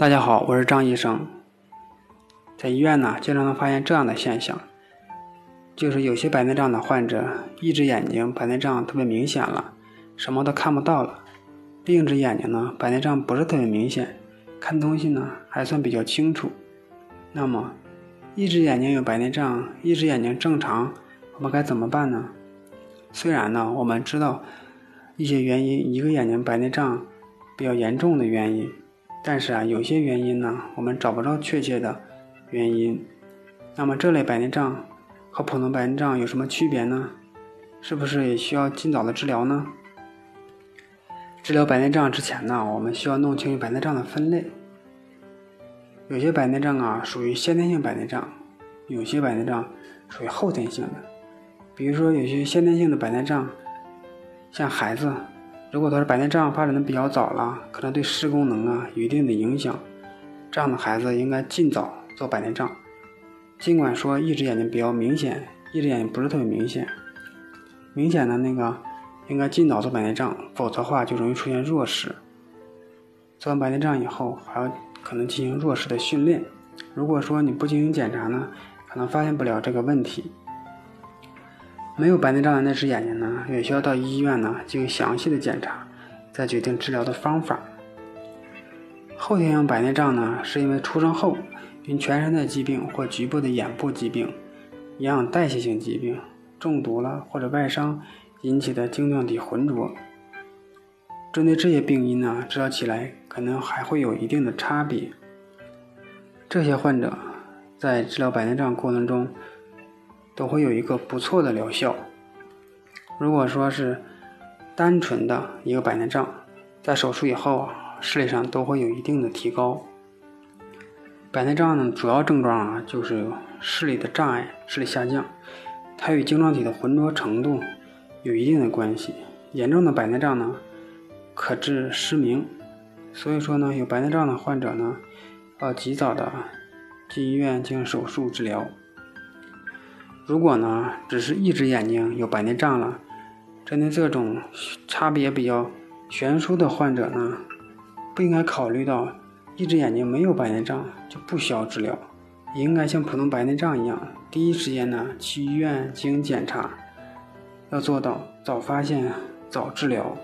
大家好，我是张医生。在医院呢，经常能发现这样的现象，就是有些白内障的患者，一只眼睛白内障特别明显了，什么都看不到了；另一只眼睛呢，白内障不是特别明显，看东西呢还算比较清楚。那么，一只眼睛有白内障，一只眼睛正常，我们该怎么办呢？虽然呢，我们知道一些原因，一个眼睛白内障比较严重的原因。但是啊，有些原因呢，我们找不着确切的原因。那么这类白内障和普通白内障有什么区别呢？是不是也需要尽早的治疗呢？治疗白内障之前呢，我们需要弄清白内障的分类。有些白内障啊属于先天性白内障，有些白内障属于后天性的。比如说有些先天性的白内障，像孩子。如果他是白内障发展的比较早了，可能对视功能啊有一定的影响，这样的孩子应该尽早做白内障。尽管说一只眼睛比较明显，一只眼睛不是特别明显，明显的那个应该尽早做白内障，否则的话就容易出现弱视。做完白内障以后，还要可能进行弱视的训练。如果说你不进行检查呢，可能发现不了这个问题。没有白内障的那只眼睛呢，也需要到医院呢进行详细的检查，再决定治疗的方法。后天性白内障呢，是因为出生后因全身的疾病或局部的眼部疾病、营养代谢性疾病、中毒了或者外伤引起的晶状体浑浊。针对这些病因呢，治疗起来可能还会有一定的差别。这些患者在治疗白内障过程中。都会有一个不错的疗效。如果说是单纯的一个白内障，在手术以后啊视力上都会有一定的提高。白内障呢，主要症状啊就是视力的障碍、视力下降，它与晶状体的浑浊程度有一定的关系。严重的白内障呢，可致失明。所以说呢，有白内障的患者呢，要及早的进医院进行手术治疗。如果呢，只是一只眼睛有白内障了，针对这种差别比较悬殊的患者呢，不应该考虑到一只眼睛没有白内障就不需要治疗，应该像普通白内障一样，第一时间呢去医院进行检查，要做到早发现、早治疗。